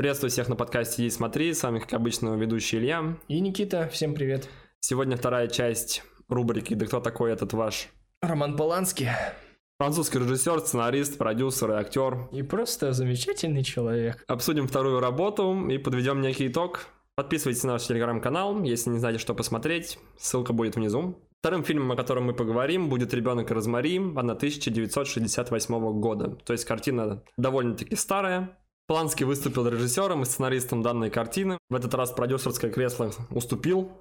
Приветствую всех на подкасте «Иди смотри», с вами, как обычно, ведущий Илья. И Никита, всем привет. Сегодня вторая часть рубрики «Да кто такой этот ваш?» Роман Поланский. Французский режиссер, сценарист, продюсер и актер. И просто замечательный человек. Обсудим вторую работу и подведем некий итог. Подписывайтесь на наш телеграм-канал, если не знаете, что посмотреть. Ссылка будет внизу. Вторым фильмом, о котором мы поговорим, будет «Ребенок Розмари» 1968 года. То есть картина довольно-таки старая, Планский выступил режиссером и сценаристом данной картины. В этот раз продюсерское кресло уступил.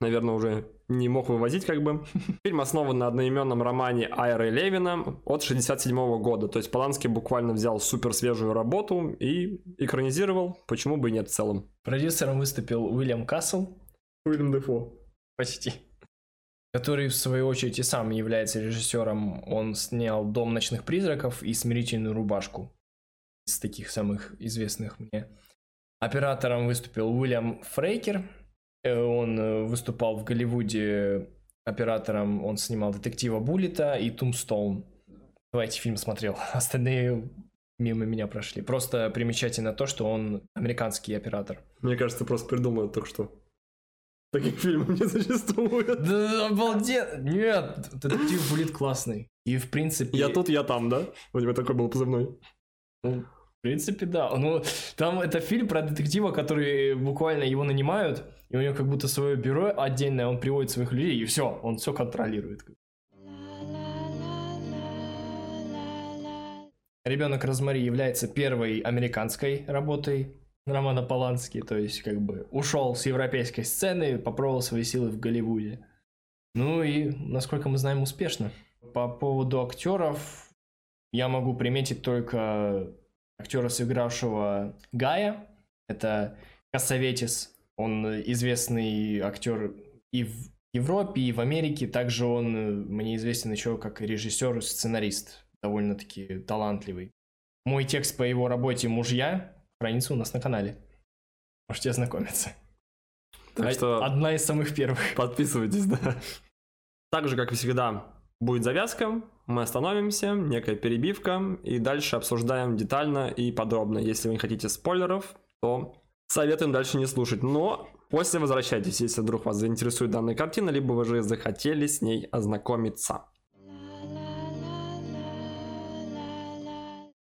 Наверное, уже не мог вывозить как бы. Фильм основан на одноименном романе Айры Левина от 67 года. То есть Поланский буквально взял супер свежую работу и экранизировал. Почему бы и нет в целом. Продюсером выступил Уильям Кассел. Уильям Дефо. Почти. Который, в свою очередь, и сам является режиссером. Он снял «Дом ночных призраков» и «Смирительную рубашку» из таких самых известных мне. Оператором выступил Уильям Фрейкер. Э, он э, выступал в Голливуде оператором, он снимал детектива Буллета и Тумстоун. Давайте фильм смотрел. Остальные мимо меня прошли. Просто примечательно то, что он американский оператор. Мне кажется, просто придумал только что. Таких фильмов не существует. Да обалденно. Нет, детектив Буллет классный. И в принципе... Я тут, я там, да? У тебя такой был позывной. Ну, в принципе, да. Ну, там это фильм про детектива, который буквально его нанимают, и у него как будто свое бюро отдельное, он приводит своих людей, и все, он все контролирует. Ребенок Розмари является первой американской работой Романа Полански, то есть как бы ушел с европейской сцены, попробовал свои силы в Голливуде. Ну и, насколько мы знаем, успешно. По поводу актеров, я могу приметить только актера, сыгравшего Гая. Это Кассаветис. Он известный актер и в Европе, и в Америке. Также он мне известен еще как режиссер и сценарист. Довольно-таки талантливый. Мой текст по его работе «Мужья» хранится у нас на канале. Можете ознакомиться. Так что Одна из самых первых. Подписывайтесь, да. Так же, как и всегда, будет завязка, мы остановимся, некая перебивка, и дальше обсуждаем детально и подробно. Если вы не хотите спойлеров, то советуем дальше не слушать. Но после возвращайтесь, если вдруг вас заинтересует данная картина, либо вы же захотели с ней ознакомиться.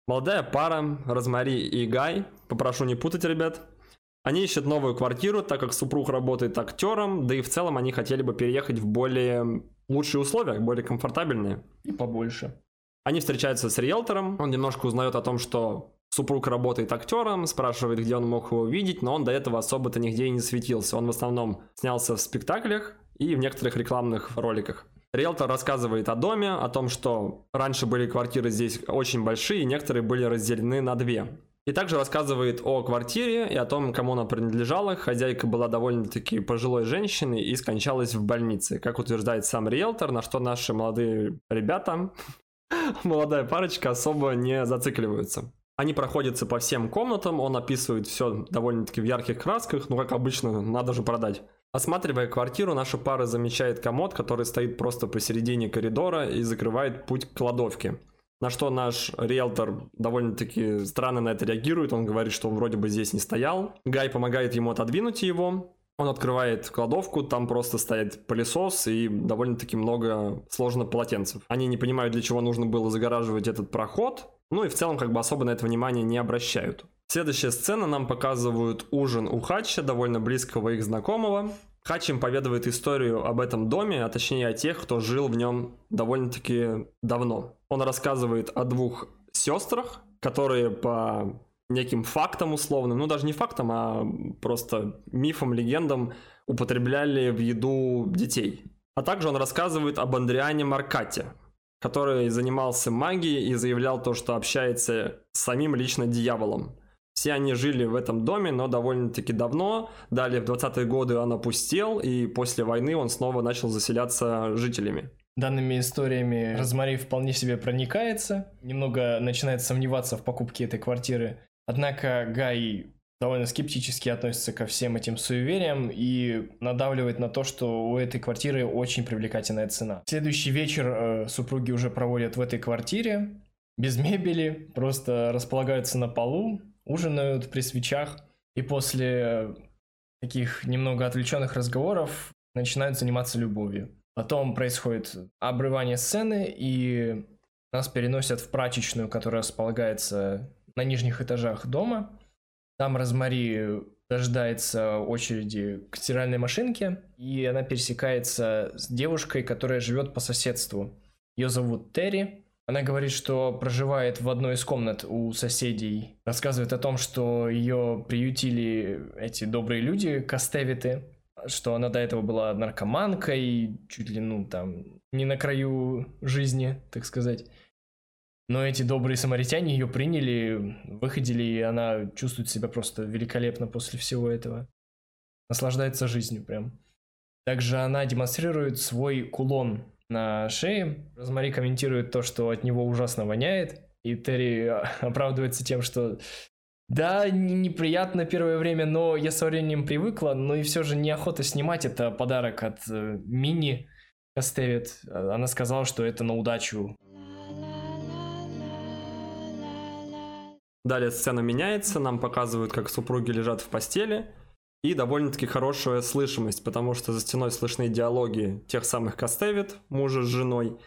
Молодая пара, Розмари и Гай, попрошу не путать, ребят, они ищут новую квартиру, так как супруг работает актером, да и в целом они хотели бы переехать в более лучшие условия, более комфортабельные. И побольше. Они встречаются с риэлтором, он немножко узнает о том, что супруг работает актером, спрашивает, где он мог его видеть, но он до этого особо-то нигде и не светился. Он в основном снялся в спектаклях и в некоторых рекламных роликах. Риэлтор рассказывает о доме, о том, что раньше были квартиры здесь очень большие, и некоторые были разделены на две. И также рассказывает о квартире и о том, кому она принадлежала. Хозяйка была довольно-таки пожилой женщиной и скончалась в больнице, как утверждает сам риэлтор, на что наши молодые ребята, молодая парочка особо не зацикливаются. Они проходятся по всем комнатам, он описывает все довольно-таки в ярких красках, ну как обычно, надо же продать. Осматривая квартиру, наша пара замечает комод, который стоит просто посередине коридора и закрывает путь к кладовке. На что наш риэлтор довольно-таки странно на это реагирует. Он говорит, что он вроде бы здесь не стоял. Гай помогает ему отодвинуть его. Он открывает кладовку, там просто стоит пылесос и довольно-таки много сложно полотенцев. Они не понимают, для чего нужно было загораживать этот проход. Ну и в целом как бы особо на это внимание не обращают. Следующая сцена нам показывают ужин у Хача, довольно близкого их знакомого. Хач им поведывает историю об этом доме, а точнее о тех, кто жил в нем довольно-таки давно. Он рассказывает о двух сестрах, которые по неким фактам условным, ну даже не фактам, а просто мифам, легендам употребляли в еду детей. А также он рассказывает об Андриане Маркате, который занимался магией и заявлял то, что общается с самим лично дьяволом. Все они жили в этом доме, но довольно-таки давно. Далее в 20-е годы он опустел, и после войны он снова начал заселяться жителями данными историями Розмари вполне себе проникается, немного начинает сомневаться в покупке этой квартиры. Однако Гай довольно скептически относится ко всем этим суевериям и надавливает на то, что у этой квартиры очень привлекательная цена. Следующий вечер э, супруги уже проводят в этой квартире, без мебели, просто располагаются на полу, ужинают при свечах, и после таких немного отвлеченных разговоров начинают заниматься любовью. Потом происходит обрывание сцены, и нас переносят в прачечную, которая располагается на нижних этажах дома. Там Розмари дождается очереди к стиральной машинке, и она пересекается с девушкой, которая живет по соседству. Ее зовут Терри. Она говорит, что проживает в одной из комнат у соседей. Рассказывает о том, что ее приютили эти добрые люди, кастевиты, что она до этого была наркоманкой, чуть ли, ну, там, не на краю жизни, так сказать. Но эти добрые самаритяне ее приняли, выходили, и она чувствует себя просто великолепно после всего этого. Наслаждается жизнью прям. Также она демонстрирует свой кулон на шее. Розмари комментирует то, что от него ужасно воняет. И Терри оправдывается тем, что да, неприятно первое время, но я со временем привыкла, но и все же неохота снимать. Это подарок от э, Мини Кастевит. Она сказала, что это на удачу. Далее сцена меняется, нам показывают, как супруги лежат в постели, и довольно-таки хорошая слышимость, потому что за стеной слышны диалоги тех самых Кастевит, мужа с женой,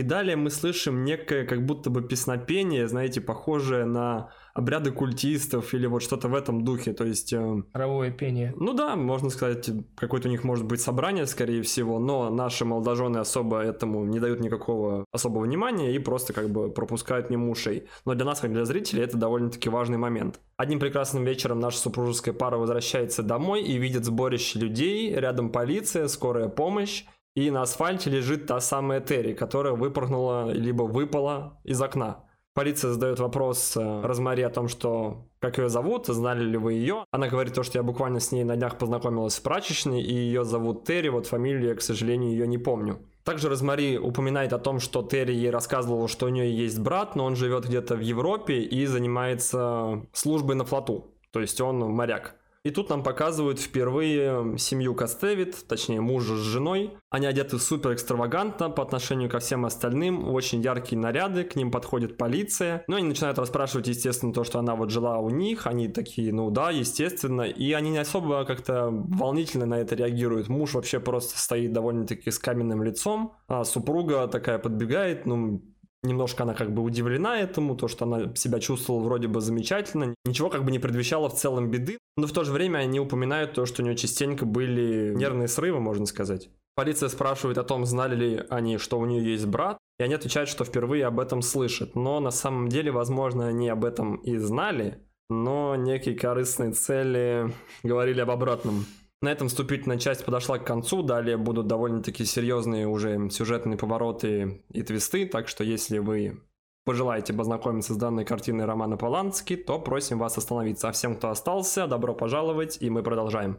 и далее мы слышим некое как будто бы песнопение, знаете, похожее на обряды культистов или вот что-то в этом духе, то есть... Э, Хоровое пение. Ну да, можно сказать, какое-то у них может быть собрание, скорее всего, но наши молодожены особо этому не дают никакого особого внимания и просто как бы пропускают мимо ушей. Но для нас, как для зрителей, это довольно-таки важный момент. Одним прекрасным вечером наша супружеская пара возвращается домой и видит сборище людей, рядом полиция, скорая помощь, и на асфальте лежит та самая Терри, которая выпрыгнула либо выпала из окна. Полиция задает вопрос э, Розмари о том, что как ее зовут, знали ли вы ее. Она говорит то, что я буквально с ней на днях познакомилась в прачечной, и ее зовут Терри, вот фамилию я, к сожалению, ее не помню. Также Розмари упоминает о том, что Терри ей рассказывала, что у нее есть брат, но он живет где-то в Европе и занимается службой на флоту. То есть он моряк. И тут нам показывают впервые семью Кастевит, точнее мужа с женой. Они одеты супер экстравагантно по отношению ко всем остальным, очень яркие наряды, к ним подходит полиция. Ну, они начинают расспрашивать, естественно, то, что она вот жила у них. Они такие, ну да, естественно. И они не особо как-то волнительно на это реагируют. Муж вообще просто стоит довольно-таки с каменным лицом, а супруга такая подбегает, ну, Немножко она как бы удивлена этому, то, что она себя чувствовала вроде бы замечательно. Ничего как бы не предвещало в целом беды, но в то же время они упоминают то, что у нее частенько были нервные срывы, можно сказать. Полиция спрашивает о том, знали ли они, что у нее есть брат, и они отвечают, что впервые об этом слышат. Но на самом деле, возможно, они об этом и знали, но некие корыстные цели говорили об обратном. На этом вступительная часть подошла к концу, далее будут довольно-таки серьезные уже сюжетные повороты и твисты, так что если вы пожелаете познакомиться с данной картиной Романа Полански, то просим вас остановиться. А всем, кто остался, добро пожаловать, и мы продолжаем.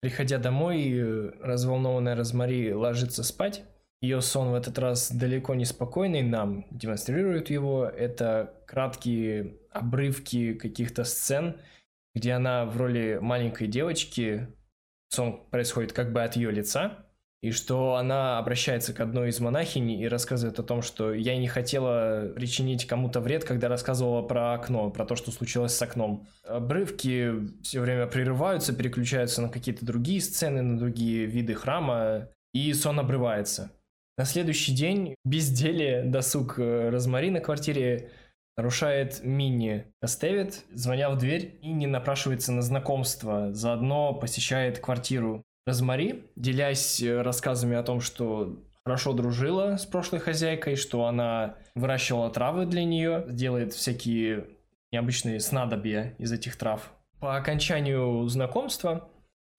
Приходя домой, разволнованная Розмари ложится спать. Ее сон в этот раз далеко не спокойный, нам демонстрируют его. Это краткие обрывки каких-то сцен, где она в роли маленькой девочки, сон происходит как бы от ее лица, и что она обращается к одной из монахинь и рассказывает о том, что я не хотела причинить кому-то вред, когда рассказывала про окно, про то, что случилось с окном. Обрывки все время прерываются, переключаются на какие-то другие сцены, на другие виды храма, и сон обрывается. На следующий день безделие, досуг э, Розмари на квартире нарушает Мини Костевит, звоня в дверь и не напрашивается на знакомство, заодно посещает квартиру Розмари, делясь э, рассказами о том, что хорошо дружила с прошлой хозяйкой, что она выращивала травы для нее, делает всякие необычные снадобья из этих трав. По окончанию знакомства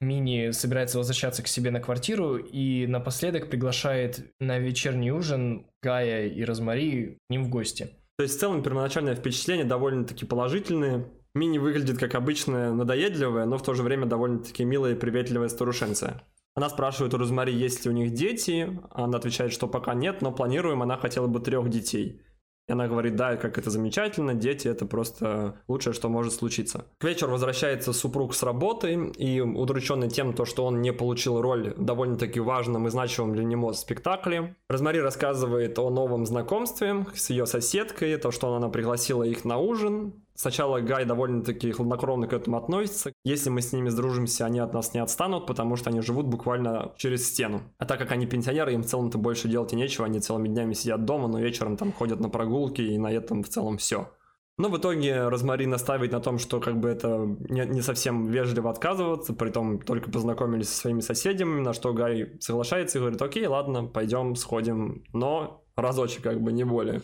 Мини собирается возвращаться к себе на квартиру и напоследок приглашает на вечерний ужин Гая и Розмари к ним в гости. То есть в целом первоначальное впечатление довольно-таки положительное. Мини выглядит как обычная надоедливая, но в то же время довольно-таки милая и приветливая старушенция. Она спрашивает у Розмари, есть ли у них дети. Она отвечает, что пока нет, но планируем, она хотела бы трех детей. И она говорит, да, как это замечательно, дети это просто лучшее, что может случиться. К вечеру возвращается супруг с работы и удрученный тем, то, что он не получил роль в довольно-таки важном и значимом для него спектакле. Розмари рассказывает о новом знакомстве с ее соседкой, то, что она пригласила их на ужин, Сначала Гай довольно-таки хладнокровно к этому относится. Если мы с ними сдружимся, они от нас не отстанут, потому что они живут буквально через стену. А так как они пенсионеры, им в целом-то больше делать и нечего, они целыми днями сидят дома, но вечером там ходят на прогулки, и на этом в целом все. Но в итоге Розмари наставит на том, что как бы это не совсем вежливо отказываться, при том только познакомились со своими соседями, на что Гай соглашается и говорит, окей, ладно, пойдем, сходим, но разочек как бы не более.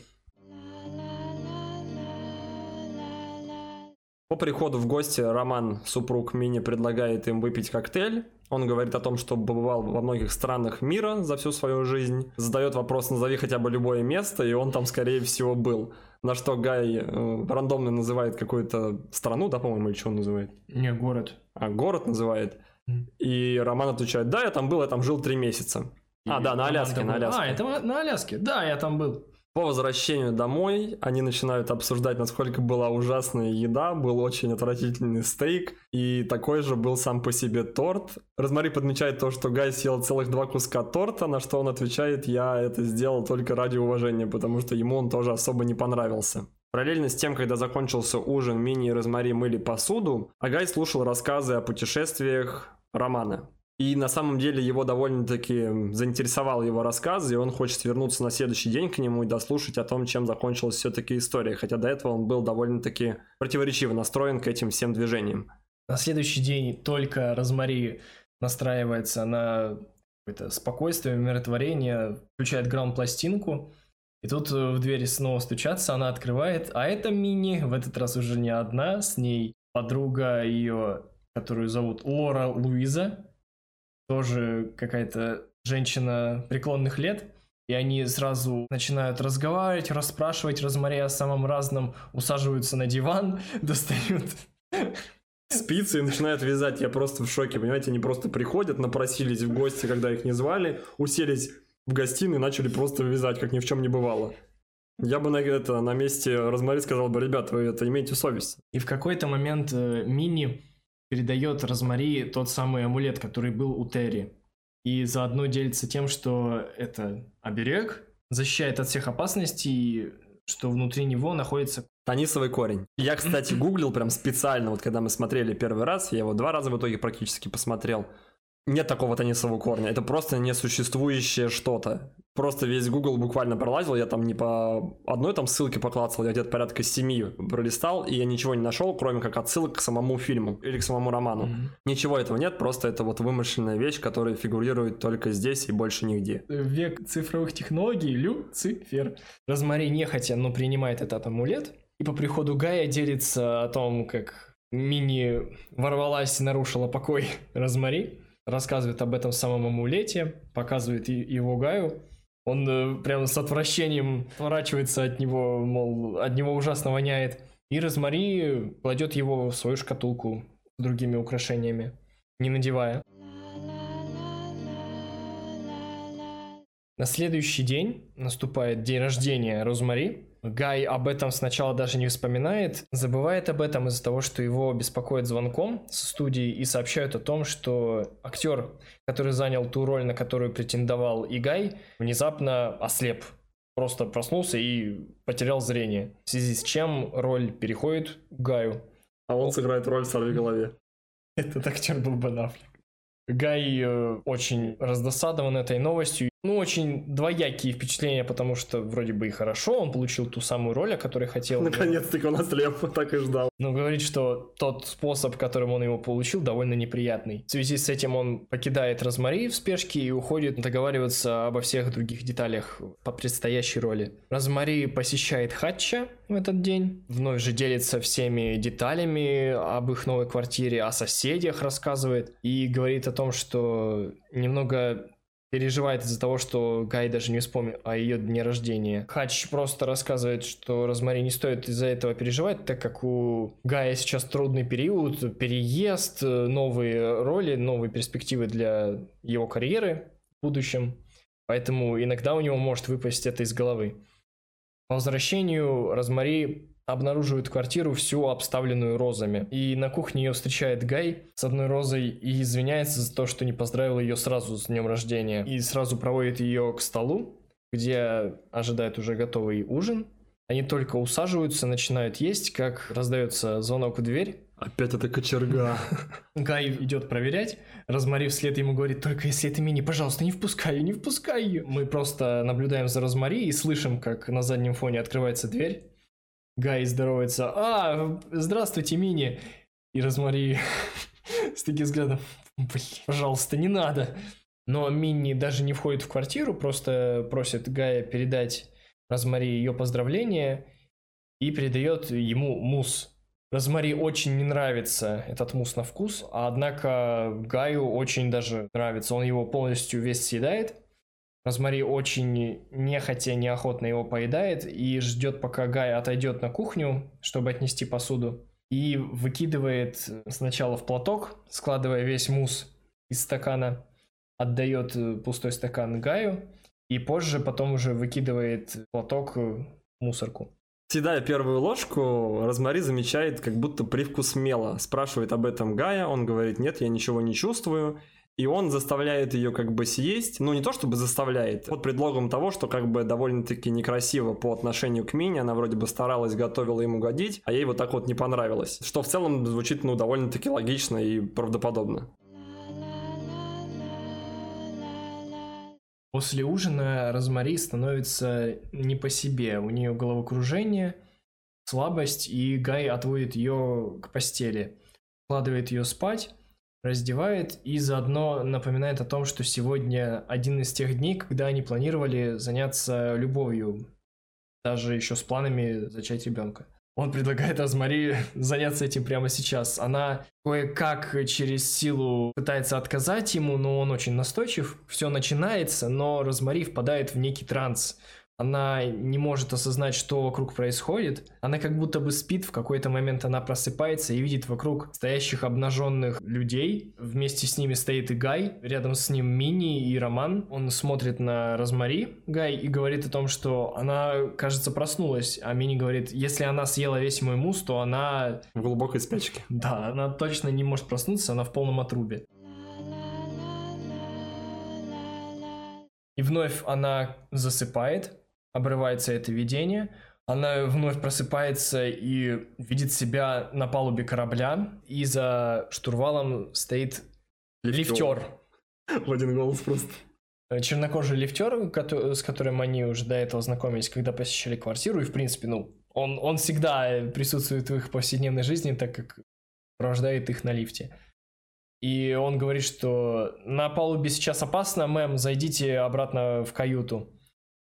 По приходу в гости Роман, супруг Мини, предлагает им выпить коктейль. Он говорит о том, что побывал во многих странах мира за всю свою жизнь. Задает вопрос, назови хотя бы любое место, и он там, скорее всего, был. На что Гай э, рандомно называет какую-то страну, да, по-моему, или что он называет? Не, город. А, город называет. И Роман отвечает, да, я там был, я там жил три месяца. И а, да, на Аляске, на Аляске. А, это на Аляске. Да, я там был. По возвращению домой они начинают обсуждать, насколько была ужасная еда, был очень отвратительный стейк, и такой же был сам по себе торт. Розмари подмечает то, что Гай съел целых два куска торта, на что он отвечает, я это сделал только ради уважения, потому что ему он тоже особо не понравился. Параллельно с тем, когда закончился ужин, Мини и Розмари мыли посуду, а Гай слушал рассказы о путешествиях Романа. И на самом деле его довольно-таки заинтересовал его рассказ, и он хочет вернуться на следующий день к нему и дослушать о том, чем закончилась все-таки история. Хотя до этого он был довольно-таки противоречиво настроен к этим всем движениям. На следующий день только Розмари настраивается на какое-то спокойствие, умиротворение, включает грамм-пластинку, и тут в двери снова стучатся, она открывает, а это Мини, в этот раз уже не одна, с ней подруга ее, которую зовут Лора Луиза, тоже какая-то женщина преклонных лет, и они сразу начинают разговаривать, расспрашивать, разморя о самом разном, усаживаются на диван, достают спицы и начинают вязать. Я просто в шоке, понимаете, они просто приходят, напросились в гости, когда их не звали, уселись в гостиной и начали просто вязать, как ни в чем не бывало. Я бы на, это, на месте Розмари сказал бы, ребят, вы это имеете совесть. И в какой-то момент э, Мини передает Розмари тот самый амулет, который был у Терри. И заодно делится тем, что это оберег, защищает от всех опасностей, что внутри него находится... Танисовый корень. Я, кстати, гуглил прям специально, вот когда мы смотрели первый раз, я его два раза в итоге практически посмотрел. Нет такого теннисового корня, это просто несуществующее что-то. Просто весь Google буквально пролазил, я там не по одной там ссылке поклацал, я где-то порядка семи пролистал, и я ничего не нашел, кроме как отсылок к самому фильму или к самому роману. Mm-hmm. Ничего этого нет, просто это вот вымышленная вещь, которая фигурирует только здесь и больше нигде. Век цифровых технологий, Люцифер. Розмари нехотя, но принимает этот амулет, и по приходу Гая делится о том, как Мини ворвалась и нарушила покой Розмари рассказывает об этом самом амулете, показывает его Гаю. Он э, прям с отвращением отворачивается от него, мол, от него ужасно воняет. И Розмари кладет его в свою шкатулку с другими украшениями, не надевая. На следующий день наступает день рождения Розмари, Гай об этом сначала даже не вспоминает, забывает об этом из-за того, что его беспокоит звонком со студии и сообщают о том, что актер, который занял ту роль, на которую претендовал и Гай, внезапно ослеп. Просто проснулся и потерял зрение. В связи с чем роль переходит к Гаю. А он сыграет роль в «Сорви голове». Этот актер был Бен Аффлек. Гай э, очень раздосадован этой новостью ну, очень двоякие впечатления, потому что вроде бы и хорошо, он получил ту самую роль, о которой хотел. Наконец-таки он ослеп, так и ждал. Но говорит, что тот способ, которым он его получил, довольно неприятный. В связи с этим он покидает Розмари в спешке и уходит договариваться обо всех других деталях по предстоящей роли. Розмари посещает Хатча в этот день, вновь же делится всеми деталями об их новой квартире, о соседях рассказывает и говорит о том, что немного переживает из-за того, что Гай даже не вспомнил о ее дне рождения. Хач просто рассказывает, что Розмари не стоит из-за этого переживать, так как у Гая сейчас трудный период, переезд, новые роли, новые перспективы для его карьеры в будущем. Поэтому иногда у него может выпасть это из головы. По возвращению Розмари обнаруживает квартиру всю обставленную розами. И на кухне ее встречает Гай с одной розой и извиняется за то, что не поздравил ее сразу с днем рождения. И сразу проводит ее к столу, где ожидает уже готовый ужин. Они только усаживаются, начинают есть, как раздается звонок в дверь. Опять это кочерга. Гай идет проверять. Розмари вслед ему говорит, только если это мини, пожалуйста, не впускай ее, не впускай ее. Мы просто наблюдаем за Розмари и слышим, как на заднем фоне открывается дверь. Гай здоровается. А, здравствуйте, Мини. И Розмари с таким взглядом. Блин, пожалуйста, не надо. Но Мини даже не входит в квартиру, просто просит Гая передать Розмари ее поздравления и передает ему мусс. Розмари очень не нравится этот мусс на вкус, однако Гаю очень даже нравится. Он его полностью весь съедает. Розмари очень нехотя, неохотно его поедает и ждет, пока Гай отойдет на кухню, чтобы отнести посуду. И выкидывает сначала в платок, складывая весь мусс из стакана, отдает пустой стакан Гаю, и позже потом уже выкидывает платок в мусорку. Съедая первую ложку, Розмари замечает как будто привкус мела. Спрашивает об этом Гая, он говорит, нет, я ничего не чувствую и он заставляет ее как бы съесть, ну не то чтобы заставляет, под предлогом того, что как бы довольно-таки некрасиво по отношению к Мине, она вроде бы старалась, готовила ему годить, а ей вот так вот не понравилось, что в целом звучит ну довольно-таки логично и правдоподобно. После ужина Розмари становится не по себе, у нее головокружение, слабость, и Гай отводит ее к постели, вкладывает ее спать, раздевает и заодно напоминает о том, что сегодня один из тех дней, когда они планировали заняться любовью, даже еще с планами зачать ребенка. Он предлагает Розмари заняться этим прямо сейчас. Она кое-как через силу пытается отказать ему, но он очень настойчив. Все начинается, но Розмари впадает в некий транс она не может осознать, что вокруг происходит. Она как будто бы спит, в какой-то момент она просыпается и видит вокруг стоящих обнаженных людей. Вместе с ними стоит и Гай, рядом с ним Мини и Роман. Он смотрит на Розмари, Гай, и говорит о том, что она, кажется, проснулась. А Мини говорит, если она съела весь мой мусс, то она... В глубокой спячке. Да, она точно не может проснуться, она в полном отрубе. И вновь она засыпает, обрывается это видение, она вновь просыпается и видит себя на палубе корабля, и за штурвалом стоит лифтер. В один голос просто. Чернокожий лифтер, с которым они уже до этого знакомились, когда посещали квартиру, и в принципе, ну, он, он всегда присутствует в их повседневной жизни, так как провождает их на лифте. И он говорит, что на палубе сейчас опасно, мэм, зайдите обратно в каюту.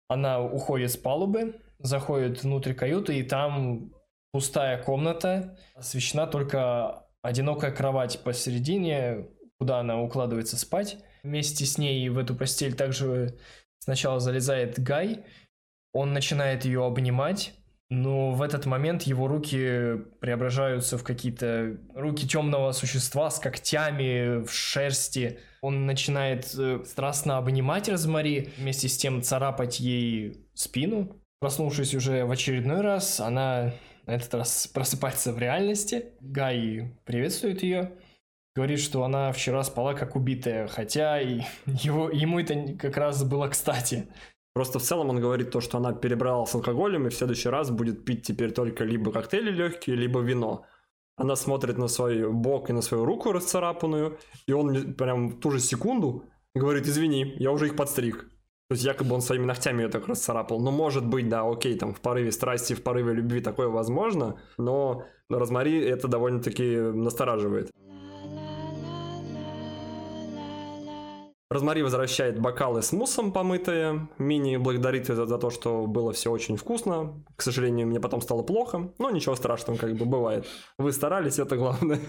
Она уходит с палубы, заходит внутрь каюты, и там пустая комната, освещена только одинокая кровать посередине, куда она укладывается спать. Вместе с ней в эту постель также сначала залезает Гай, он начинает ее обнимать, но в этот момент его руки преображаются в какие-то руки темного существа с когтями в шерсти. Он начинает э, страстно обнимать Розмари, вместе с тем царапать ей спину. Проснувшись уже в очередной раз, она на этот раз просыпается в реальности. Гай приветствует ее, говорит, что она вчера спала как убитая, хотя его, ему это как раз было кстати. Просто в целом он говорит то, что она перебрала с алкоголем и в следующий раз будет пить теперь только либо коктейли легкие, либо вино. Она смотрит на свой бок и на свою руку расцарапанную, и он прям в ту же секунду говорит, извини, я уже их подстриг. То есть якобы он своими ногтями ее так расцарапал. Ну, может быть, да, окей, там в порыве страсти, в порыве любви такое возможно, но Розмари это довольно-таки настораживает. Розмари возвращает бокалы с муссом помытые. Мини благодарит за, за то, что было все очень вкусно. К сожалению, мне потом стало плохо. Но ничего страшного, как бы бывает. Вы старались, это главное.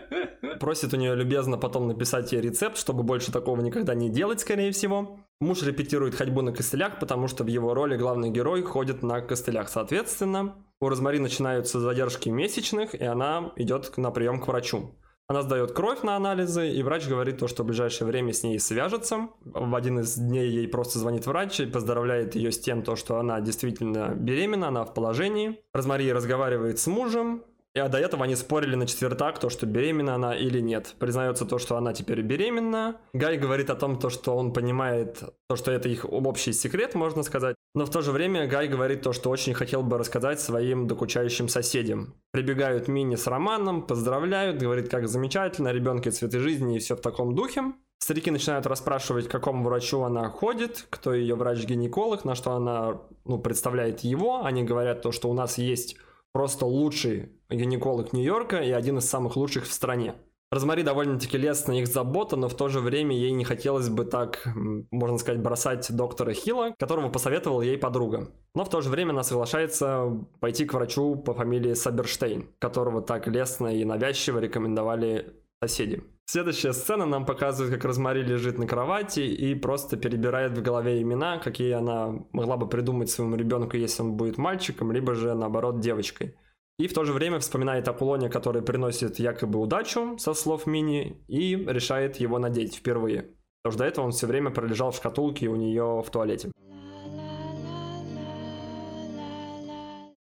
Просит у нее любезно потом написать ей рецепт, чтобы больше такого никогда не делать, скорее всего. Муж репетирует ходьбу на костылях, потому что в его роли главный герой ходит на костылях. Соответственно, у Розмари начинаются задержки месячных, и она идет на прием к врачу. Она сдает кровь на анализы, и врач говорит то, что в ближайшее время с ней свяжется. В один из дней ей просто звонит врач и поздравляет ее с тем, то, что она действительно беременна, она в положении. Розмари разговаривает с мужем, и до этого они спорили на четвертак, то, что беременна она или нет. Признается то, что она теперь беременна. Гай говорит о том, то, что он понимает, то, что это их общий секрет, можно сказать. Но в то же время Гай говорит то, что очень хотел бы рассказать своим докучающим соседям. Прибегают Мини с Романом, поздравляют, говорит, как замечательно, ребенки цветы жизни и все в таком духе. Старики начинают расспрашивать, к какому врачу она ходит, кто ее врач-гинеколог, на что она ну, представляет его. Они говорят то, что у нас есть просто лучший гинеколог Нью-Йорка и один из самых лучших в стране. Розмари довольно-таки лестна их забота, но в то же время ей не хотелось бы так, можно сказать, бросать доктора Хилла, которого посоветовал ей подруга. Но в то же время она соглашается пойти к врачу по фамилии Саберштейн, которого так лестно и навязчиво рекомендовали соседи. Следующая сцена нам показывает, как Розмари лежит на кровати и просто перебирает в голове имена, какие она могла бы придумать своему ребенку, если он будет мальчиком, либо же наоборот девочкой. И в то же время вспоминает кулоне, который приносит якобы удачу, со слов Мини, и решает его надеть впервые. Потому что до этого он все время пролежал в шкатулке у нее в туалете.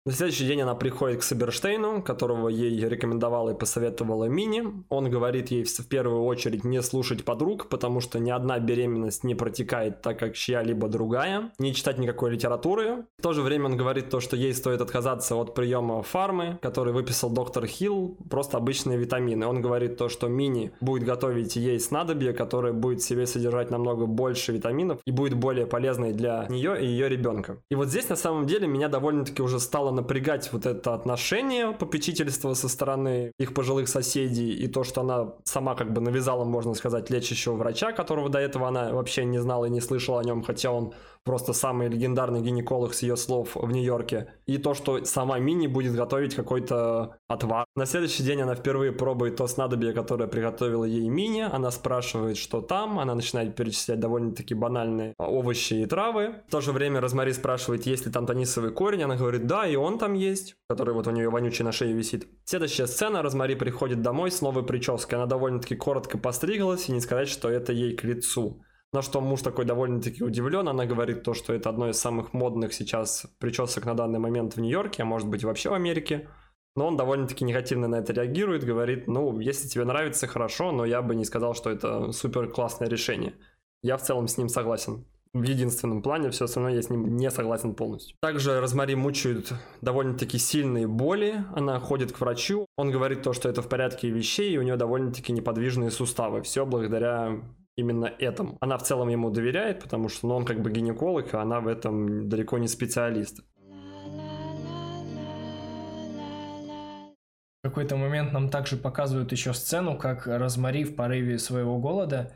На следующий день она приходит к Саберштейну, которого ей рекомендовала и посоветовала Мини. Он говорит ей в первую очередь не слушать подруг, потому что ни одна беременность не протекает так, как чья-либо другая. Не читать никакой литературы. В то же время он говорит то, что ей стоит отказаться от приема фармы, который выписал доктор Хилл, просто обычные витамины. Он говорит то, что Мини будет готовить ей снадобье, которое будет в себе содержать намного больше витаминов и будет более полезной для нее и ее ребенка. И вот здесь на самом деле меня довольно-таки уже стало напрягать вот это отношение попечительства со стороны их пожилых соседей и то, что она сама как бы навязала, можно сказать, лечащего врача, которого до этого она вообще не знала и не слышала о нем, хотя он просто самый легендарный гинеколог с ее слов в Нью-Йорке. И то, что сама Мини будет готовить какой-то отвар. На следующий день она впервые пробует то снадобье, которое приготовила ей Мини. Она спрашивает, что там. Она начинает перечислять довольно-таки банальные овощи и травы. В то же время Розмари спрашивает, есть ли там тонисовый корень. Она говорит, да, и он там есть, который вот у нее вонючий на шее висит. Следующая сцена. Розмари приходит домой с новой прической. Она довольно-таки коротко постриглась, и не сказать, что это ей к лицу. На что муж такой довольно-таки удивлен. Она говорит то, что это одно из самых модных сейчас причесок на данный момент в Нью-Йорке, а может быть вообще в Америке. Но он довольно-таки негативно на это реагирует, говорит, ну, если тебе нравится, хорошо, но я бы не сказал, что это супер классное решение. Я в целом с ним согласен. В единственном плане, все остальное я с ним не согласен полностью. Также Розмари мучают довольно-таки сильные боли. Она ходит к врачу. Он говорит то, что это в порядке вещей, и у нее довольно-таки неподвижные суставы. Все благодаря именно этому. Она в целом ему доверяет, потому что ну, он как бы гинеколог, а она в этом далеко не специалист. В какой-то момент нам также показывают еще сцену, как Розмари в порыве своего голода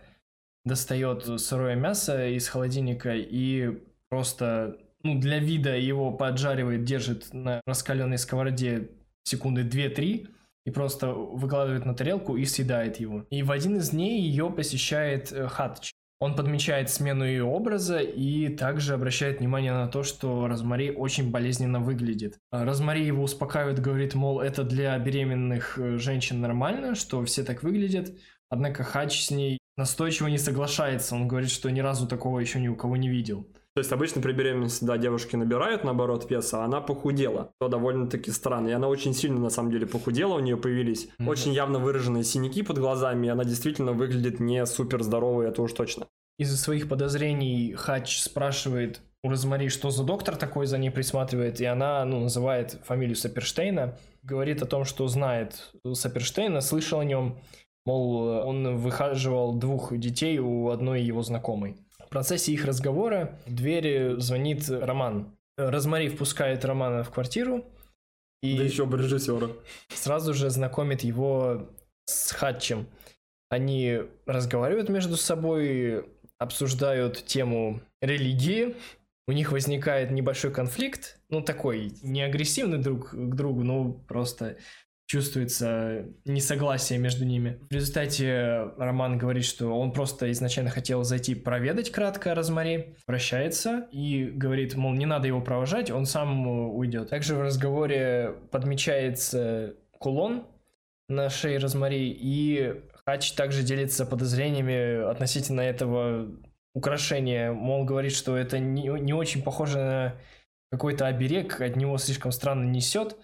достает сырое мясо из холодильника и просто ну, для вида его поджаривает, держит на раскаленной сковороде секунды 2-3, и просто выкладывает на тарелку и съедает его. И в один из дней ее посещает э, Хатч. Он подмечает смену ее образа и также обращает внимание на то, что Розмари очень болезненно выглядит. А Розмари его успокаивает, говорит, мол, это для беременных э, женщин нормально, что все так выглядят. Однако Хач с ней настойчиво не соглашается. Он говорит, что ни разу такого еще ни у кого не видел. То есть обычно при беременности, да, девушки набирают, наоборот, веса, а она похудела. То довольно-таки странно. И она очень сильно, на самом деле, похудела, у нее появились mm-hmm. очень явно выраженные синяки под глазами, и она действительно выглядит не супер здоровой, это уж точно. Из-за своих подозрений Хач спрашивает у Розмари, что за доктор такой за ней присматривает, и она, ну, называет фамилию Саперштейна, говорит о том, что знает Саперштейна, слышал о нем, мол, он выхаживал двух детей у одной его знакомой. В процессе их разговора в двери звонит Роман. Розмари впускает Романа в квартиру. И да еще бы режиссера. Сразу же знакомит его с Хатчем. Они разговаривают между собой, обсуждают тему религии. У них возникает небольшой конфликт, ну такой, не агрессивный друг к другу, но просто чувствуется несогласие между ними. В результате Роман говорит, что он просто изначально хотел зайти проведать кратко Розмари, прощается и говорит, мол, не надо его провожать, он сам уйдет. Также в разговоре подмечается кулон, на шее Розмари, и Хач также делится подозрениями относительно этого украшения. Мол, говорит, что это не, не очень похоже на какой-то оберег, от него слишком странно несет.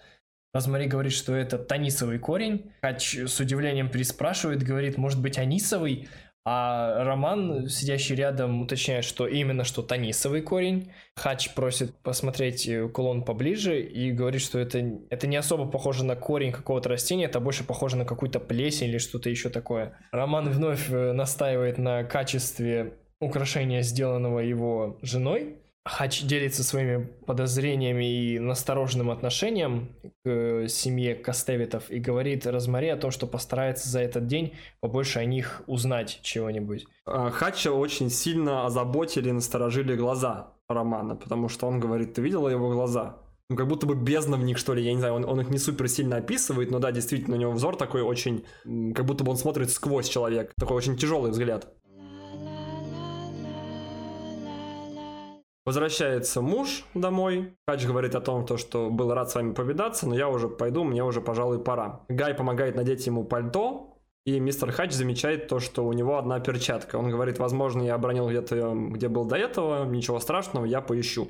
Розмари говорит, что это танисовый корень. Хач с удивлением переспрашивает, говорит, может быть, анисовый? А Роман, сидящий рядом, уточняет, что именно что танисовый корень. Хач просит посмотреть э, кулон поближе и говорит, что это, это не особо похоже на корень какого-то растения, это больше похоже на какую-то плесень или что-то еще такое. Роман вновь э, настаивает на качестве украшения, сделанного его женой. Хач делится своими подозрениями и настороженным отношением к э, семье Костевитов и говорит Розмари о том, что постарается за этот день побольше о них узнать чего-нибудь. А, Хача очень сильно озаботили и насторожили глаза Романа, потому что он говорит, ты видела его глаза? Ну, как будто бы бездна в них, что ли, я не знаю, он, он их не супер сильно описывает, но да, действительно, у него взор такой очень, как будто бы он смотрит сквозь человек, такой очень тяжелый взгляд. Возвращается муж домой. Хач говорит о том, что был рад с вами повидаться, но я уже пойду, мне уже, пожалуй, пора. Гай помогает надеть ему пальто, и мистер Хач замечает то, что у него одна перчатка. Он говорит, возможно, я обронил где-то, где был до этого, ничего страшного, я поищу.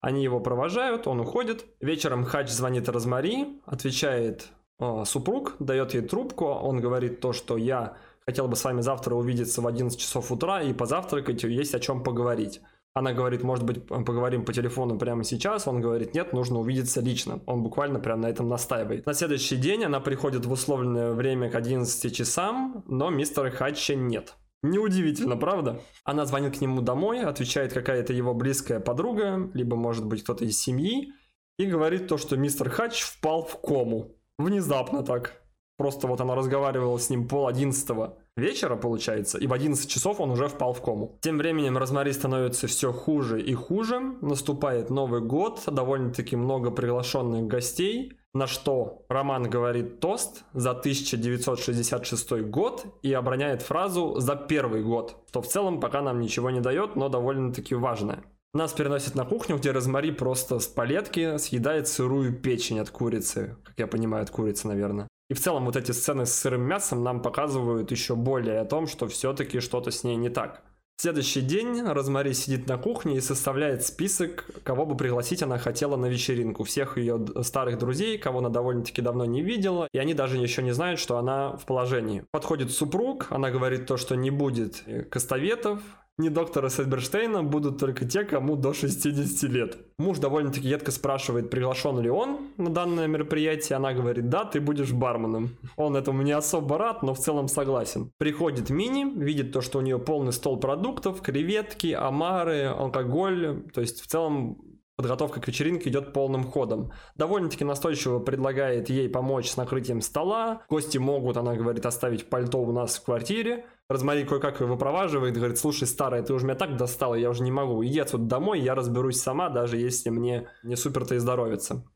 Они его провожают, он уходит. Вечером Хач звонит Розмари, отвечает о, супруг, дает ей трубку, он говорит то, что я хотел бы с вами завтра увидеться в 11 часов утра и позавтракать, есть о чем поговорить. Она говорит, может быть, поговорим по телефону прямо сейчас. Он говорит, нет, нужно увидеться лично. Он буквально прямо на этом настаивает. На следующий день она приходит в условленное время к 11 часам, но мистера Хатча нет. Неудивительно, правда? Она звонит к нему домой, отвечает какая-то его близкая подруга, либо, может быть, кто-то из семьи, и говорит то, что мистер Хатч впал в кому. Внезапно так. Просто вот она разговаривала с ним пол одиннадцатого вечера, получается, и в 11 часов он уже впал в кому. Тем временем Розмари становится все хуже и хуже. Наступает Новый год, довольно-таки много приглашенных гостей, на что Роман говорит тост за 1966 год и обороняет фразу «за первый год», что в целом пока нам ничего не дает, но довольно-таки важное. Нас переносят на кухню, где Розмари просто с палетки съедает сырую печень от курицы. Как я понимаю, от курицы, наверное. И в целом вот эти сцены с сырым мясом нам показывают еще более о том, что все-таки что-то с ней не так. Следующий день Розмари сидит на кухне и составляет список, кого бы пригласить она хотела на вечеринку. Всех ее старых друзей, кого она довольно-таки давно не видела, и они даже еще не знают, что она в положении. Подходит супруг, она говорит то, что не будет кастоветов, не доктора Сельберштейна будут только те, кому до 60 лет. Муж довольно-таки едко спрашивает, приглашен ли он на данное мероприятие. Она говорит, да, ты будешь барменом. Он этому не особо рад, но в целом согласен. Приходит Мини, видит то, что у нее полный стол продуктов, креветки, омары, алкоголь. То есть в целом Подготовка к вечеринке идет полным ходом. Довольно-таки настойчиво предлагает ей помочь с накрытием стола. Гости могут, она говорит, оставить пальто у нас в квартире. Розмари кое-как его выпроваживает, говорит, слушай, старая, ты уже меня так достала, я уже не могу. Иди отсюда домой, я разберусь сама, даже если мне не супер-то и здоровится.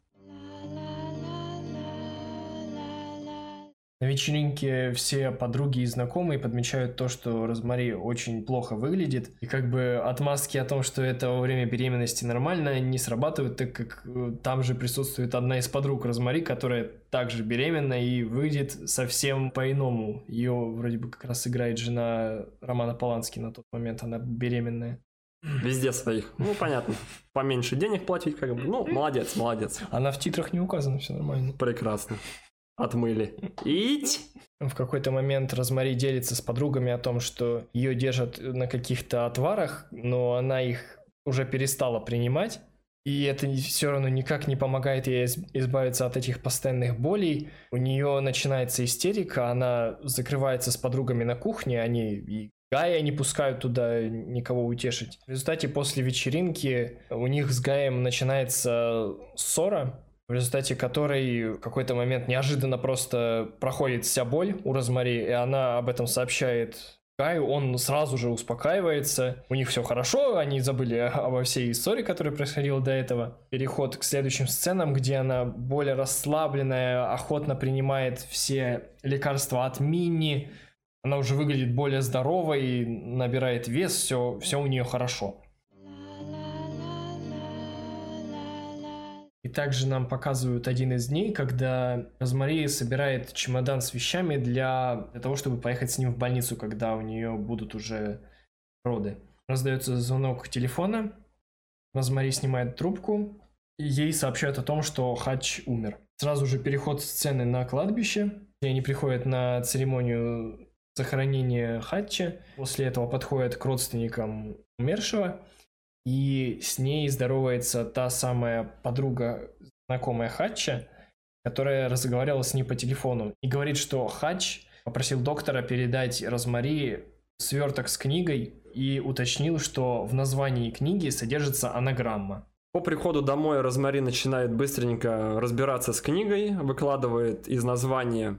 На вечеринке все подруги и знакомые подмечают то, что Розмари очень плохо выглядит. И как бы отмазки о том, что это во время беременности нормально, не срабатывают, так как э, там же присутствует одна из подруг Розмари, которая также беременна и выглядит совсем по-иному. Ее вроде бы как раз играет жена Романа Полански на тот момент, она беременная. Везде своих. Ну, понятно. Поменьше денег платить, как бы. Ну, молодец, молодец. Она в титрах не указана, все нормально. Прекрасно отмыли. Ить! В какой-то момент Розмари делится с подругами о том, что ее держат на каких-то отварах, но она их уже перестала принимать. И это все равно никак не помогает ей избавиться от этих постоянных болей. У нее начинается истерика, она закрывается с подругами на кухне, они и Гая не пускают туда никого утешить. В результате после вечеринки у них с Гаем начинается ссора, в результате которой в какой-то момент неожиданно просто проходит вся боль у Розмари, и она об этом сообщает Каю, он сразу же успокаивается, у них все хорошо, они забыли обо всей истории, которая происходила до этого. Переход к следующим сценам, где она более расслабленная, охотно принимает все лекарства от Мини, она уже выглядит более здоровой, набирает вес, все, все у нее хорошо. И также нам показывают один из дней, когда Розмари собирает чемодан с вещами для, для того, чтобы поехать с ним в больницу, когда у нее будут уже роды. Раздается звонок телефона, Розмари снимает трубку, и ей сообщают о том, что Хач умер. Сразу же переход сцены на кладбище, где они приходят на церемонию захоронения Хатча. После этого подходят к родственникам умершего, и с ней здоровается та самая подруга, знакомая Хатча, которая разговаривала с ней по телефону и говорит, что Хач попросил доктора передать Розмари сверток с книгой и уточнил, что в названии книги содержится анаграмма. По приходу домой Розмари начинает быстренько разбираться с книгой, выкладывает из названия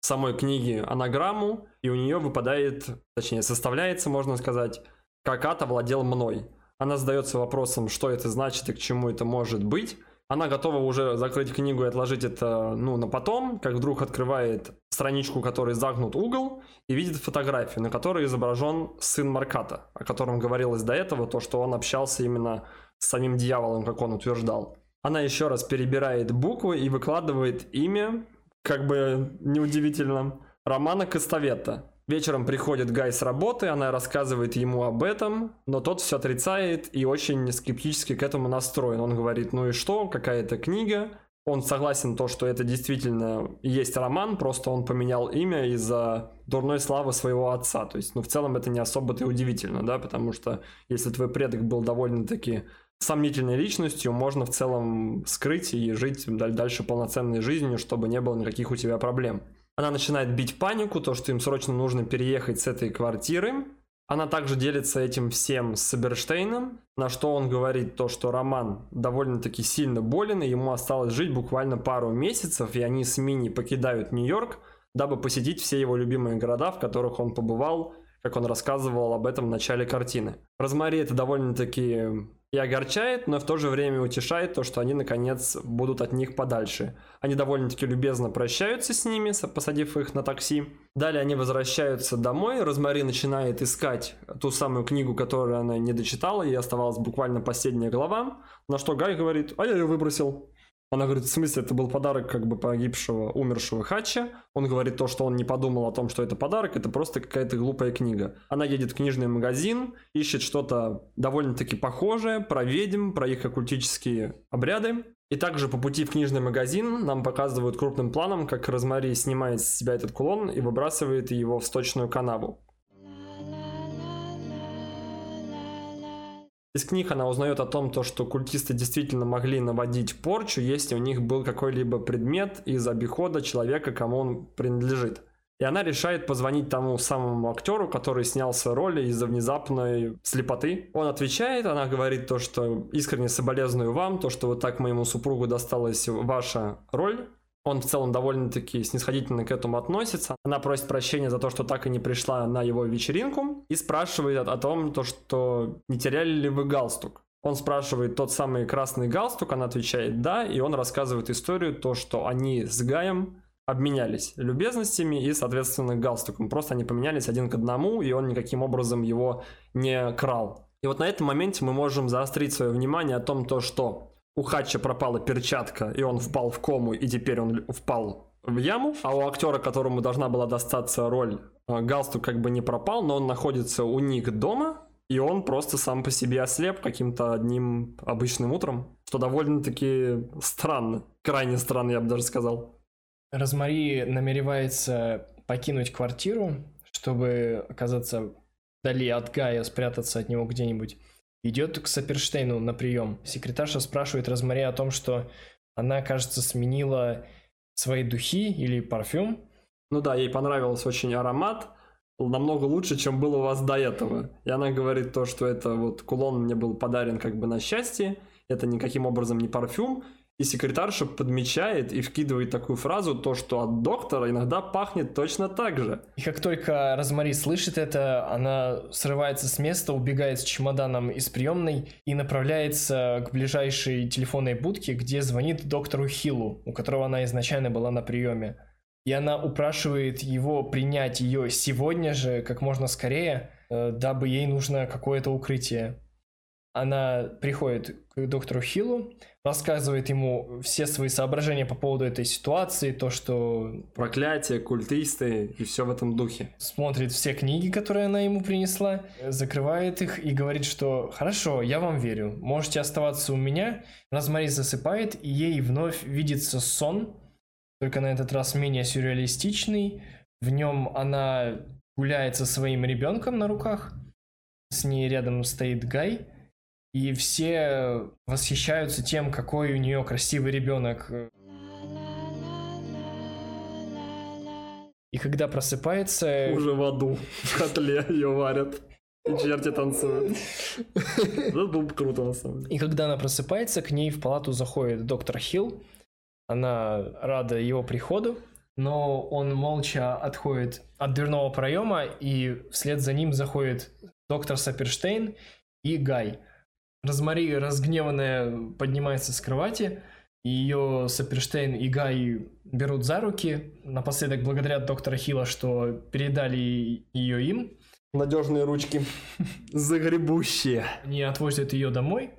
самой книги анаграмму, и у нее выпадает, точнее составляется, можно сказать, как ад овладел мной. Она задается вопросом, что это значит и к чему это может быть. Она готова уже закрыть книгу и отложить это ну, на потом, как вдруг открывает страничку, которой загнут угол, и видит фотографию, на которой изображен сын Марката, о котором говорилось до этого, то, что он общался именно с самим дьяволом, как он утверждал. Она еще раз перебирает буквы и выкладывает имя, как бы неудивительно, Романа Костовета. Вечером приходит Гай с работы, она рассказывает ему об этом, но тот все отрицает и очень скептически к этому настроен. Он говорит, ну и что, какая-то книга. Он согласен то, что это действительно есть роман, просто он поменял имя из-за дурной славы своего отца. То есть, ну, в целом это не особо-то и удивительно, да, потому что если твой предок был довольно-таки сомнительной личностью можно в целом скрыть и жить дальше полноценной жизнью, чтобы не было никаких у тебя проблем. Она начинает бить панику, то, что им срочно нужно переехать с этой квартиры. Она также делится этим всем с Берштейном, на что он говорит то, что Роман довольно-таки сильно болен, и ему осталось жить буквально пару месяцев, и они с Мини покидают Нью-Йорк, дабы посетить все его любимые города, в которых он побывал, как он рассказывал об этом в начале картины. Розмари это довольно-таки и огорчает, но в то же время утешает то, что они наконец будут от них подальше. Они довольно-таки любезно прощаются с ними, посадив их на такси. Далее они возвращаются домой, Розмари начинает искать ту самую книгу, которую она не дочитала, и оставалась буквально последняя глава, на что Гай говорит, а я ее выбросил. Она говорит, в смысле, это был подарок как бы погибшего, умершего Хача. Он говорит то, что он не подумал о том, что это подарок, это просто какая-то глупая книга. Она едет в книжный магазин, ищет что-то довольно-таки похожее про ведьм, про их оккультические обряды. И также по пути в книжный магазин нам показывают крупным планом, как Розмари снимает с себя этот кулон и выбрасывает его в сточную канаву. Из книг она узнает о том, то, что культисты действительно могли наводить порчу, если у них был какой-либо предмет из обихода человека, кому он принадлежит. И она решает позвонить тому самому актеру, который снялся роли из-за внезапной слепоты. Он отвечает, она говорит то, что искренне соболезную вам, то, что вот так моему супругу досталась ваша роль. Он в целом довольно-таки снисходительно к этому относится. Она просит прощения за то, что так и не пришла на его вечеринку и спрашивает о, том, то, что не теряли ли вы галстук. Он спрашивает тот самый красный галстук, она отвечает «да», и он рассказывает историю, то, что они с Гаем обменялись любезностями и, соответственно, галстуком. Просто они поменялись один к одному, и он никаким образом его не крал. И вот на этом моменте мы можем заострить свое внимание о том, то, что у Хатча пропала перчатка, и он впал в кому, и теперь он впал в яму, а у актера, которому должна была достаться роль, э, галстук как бы не пропал, но он находится у них дома, и он просто сам по себе ослеп каким-то одним обычным утром, что довольно-таки странно, крайне странно, я бы даже сказал. Розмари намеревается покинуть квартиру, чтобы оказаться вдали от Гая, спрятаться от него где-нибудь идет к Саперштейну на прием. Секретарша спрашивает Розмари о том, что она, кажется, сменила свои духи или парфюм. Ну да, ей понравился очень аромат, намного лучше, чем было у вас до этого. И она говорит то, что это вот кулон мне был подарен как бы на счастье, это никаким образом не парфюм, и секретарша подмечает и вкидывает такую фразу, то, что от доктора иногда пахнет точно так же. И как только Розмари слышит это, она срывается с места, убегает с чемоданом из приемной и направляется к ближайшей телефонной будке, где звонит доктору Хиллу, у которого она изначально была на приеме. И она упрашивает его принять ее сегодня же, как можно скорее, э, дабы ей нужно какое-то укрытие. Она приходит к доктору Хиллу, рассказывает ему все свои соображения по поводу этой ситуации, то, что... Проклятие, культисты и все в этом духе. Смотрит все книги, которые она ему принесла, закрывает их и говорит, что «Хорошо, я вам верю, можете оставаться у меня». Розмари засыпает, и ей вновь видится сон, только на этот раз менее сюрреалистичный. В нем она гуляет со своим ребенком на руках, с ней рядом стоит Гай, и все восхищаются тем, какой у нее красивый ребенок. И когда просыпается... Уже в аду, в котле ее варят. И черти танцуют. Это было бы круто, на самом деле. И когда она просыпается, к ней в палату заходит доктор Хилл. Она рада его приходу, но он молча отходит от дверного проема, и вслед за ним заходит доктор Саперштейн и Гай. Розмари, разгневанная, поднимается с кровати, и ее Саперштейн и Гай берут за руки, напоследок благодарят доктора Хила, что передали ее им. Надежные ручки. Загребущие. Они отвозят ее домой.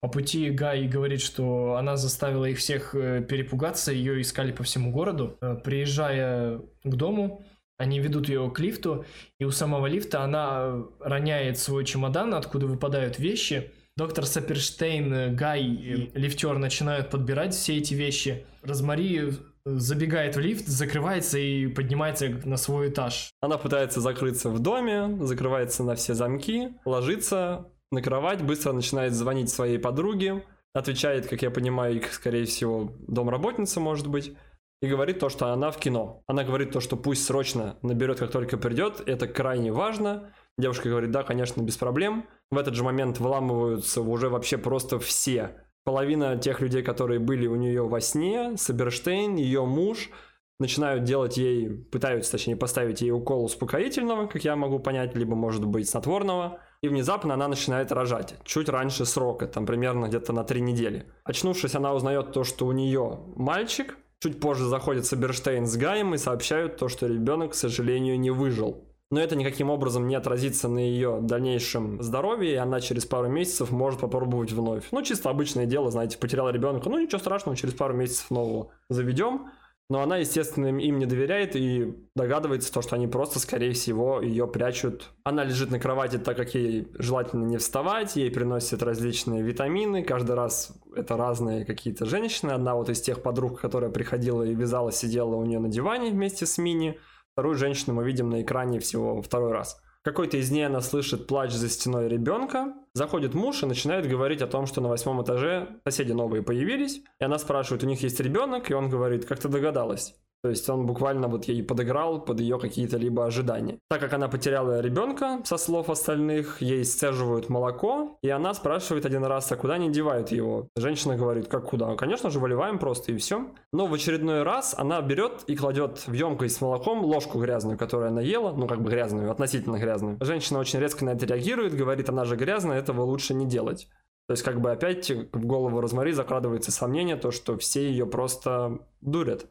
По пути Гай говорит, что она заставила их всех э, перепугаться, ее искали по всему городу. Э, приезжая к дому, они ведут ее к лифту, и у самого лифта она роняет свой чемодан, откуда выпадают вещи. Доктор Саперштейн, Гай и лифтер начинают подбирать все эти вещи. Розмари забегает в лифт, закрывается и поднимается на свой этаж. Она пытается закрыться в доме, закрывается на все замки, ложится на кровать, быстро начинает звонить своей подруге, отвечает, как я понимаю, их, скорее всего, домработница, может быть, и говорит то, что она в кино. Она говорит то, что пусть срочно наберет, как только придет, это крайне важно. Девушка говорит, да, конечно, без проблем. В этот же момент выламываются уже вообще просто все. Половина тех людей, которые были у нее во сне, Саберштейн, ее муж, начинают делать ей, пытаются, точнее, поставить ей укол успокоительного, как я могу понять, либо, может быть, снотворного. И внезапно она начинает рожать, чуть раньше срока, там примерно где-то на три недели. Очнувшись, она узнает то, что у нее мальчик, Чуть позже заходит Саберштейн с Гаем и сообщают то, что ребенок, к сожалению, не выжил. Но это никаким образом не отразится на ее дальнейшем здоровье, и она через пару месяцев может попробовать вновь. Ну, чисто обычное дело, знаете, потеряла ребенка, ну ничего страшного, через пару месяцев нового заведем. Но она, естественно, им не доверяет и догадывается то, что они просто, скорее всего, ее прячут. Она лежит на кровати, так как ей желательно не вставать, ей приносят различные витамины, каждый раз это разные какие-то женщины. Одна вот из тех подруг, которая приходила и вязала, сидела у нее на диване вместе с Мини. Вторую женщину мы видим на экране всего второй раз какой-то из ней она слышит плач за стеной ребенка. Заходит муж и начинает говорить о том, что на восьмом этаже соседи новые появились. И она спрашивает, у них есть ребенок, и он говорит, как ты догадалась? То есть он буквально вот ей подыграл под ее какие-то либо ожидания. Так как она потеряла ребенка, со слов остальных, ей сцеживают молоко, и она спрашивает один раз, а куда они девают его? Женщина говорит, как куда? «Ну, конечно же, выливаем просто и все. Но в очередной раз она берет и кладет в емкость с молоком ложку грязную, которую она ела, ну как бы грязную, относительно грязную. Женщина очень резко на это реагирует, говорит, она же грязная, этого лучше не делать. То есть как бы опять в голову Розмари закрадывается сомнение, то, что все ее просто дурят.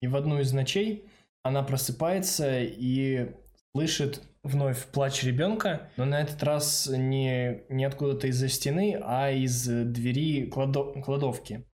И в одну из ночей она просыпается и слышит вновь плач ребенка, но на этот раз не, не откуда-то из-за стены, а из двери кладо, кладовки.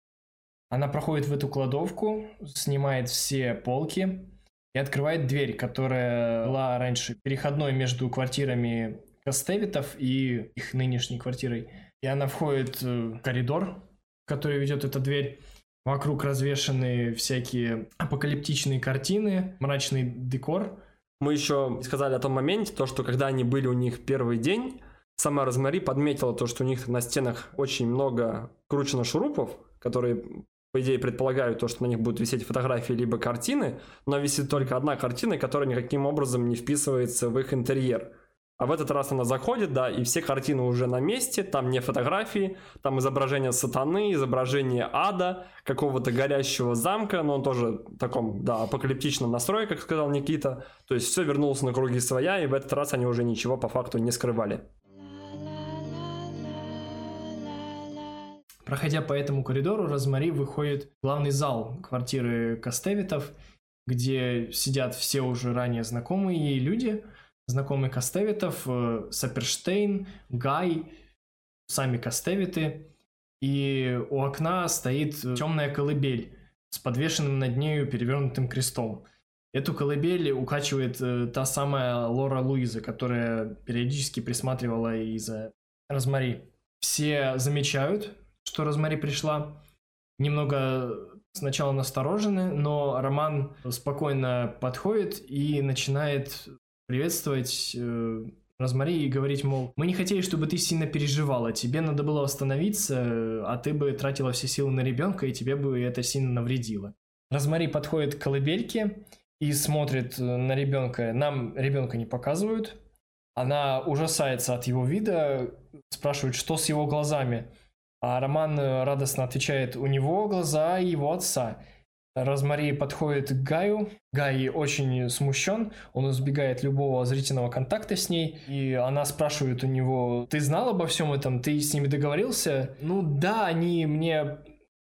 Она проходит в эту кладовку, снимает все полки и открывает дверь, которая была раньше переходной между квартирами Костевитов и их нынешней квартирой. И она входит в коридор, в который ведет эта дверь. Вокруг развешаны всякие апокалиптичные картины, мрачный декор. Мы еще сказали о том моменте, то, что когда они были у них первый день, сама Розмари подметила то, что у них на стенах очень много кручено шурупов, которые по идее, предполагают то, что на них будут висеть фотографии либо картины, но висит только одна картина, которая никаким образом не вписывается в их интерьер. А в этот раз она заходит, да, и все картины уже на месте, там не фотографии, там изображение сатаны, изображение ада, какого-то горящего замка, но он тоже в таком, да, апокалиптичном настрое, как сказал Никита. То есть все вернулось на круги своя, и в этот раз они уже ничего по факту не скрывали. Проходя по этому коридору, Розмари выходит в главный зал квартиры Костевитов, где сидят все уже ранее знакомые ей люди – знакомый Костевитов, э, Саперштейн, Гай, сами Костевиты. И у окна стоит темная колыбель с подвешенным над нею перевернутым крестом. Эту колыбель укачивает э, та самая Лора Луиза, которая периодически присматривала и за Розмари. Все замечают, что Розмари пришла. Немного сначала насторожены, но Роман спокойно подходит и начинает приветствовать э, Розмари и говорить, мол, мы не хотели, чтобы ты сильно переживала, тебе надо было восстановиться, а ты бы тратила все силы на ребенка, и тебе бы это сильно навредило. Розмари подходит к колыбельке и смотрит на ребенка. Нам ребенка не показывают. Она ужасается от его вида, спрашивает, что с его глазами. А Роман радостно отвечает, у него глаза его отца. Розмари подходит к Гаю. Гай очень смущен, он избегает любого зрительного контакта с ней. И она спрашивает у него, ты знал обо всем этом, ты с ними договорился? Ну да, они мне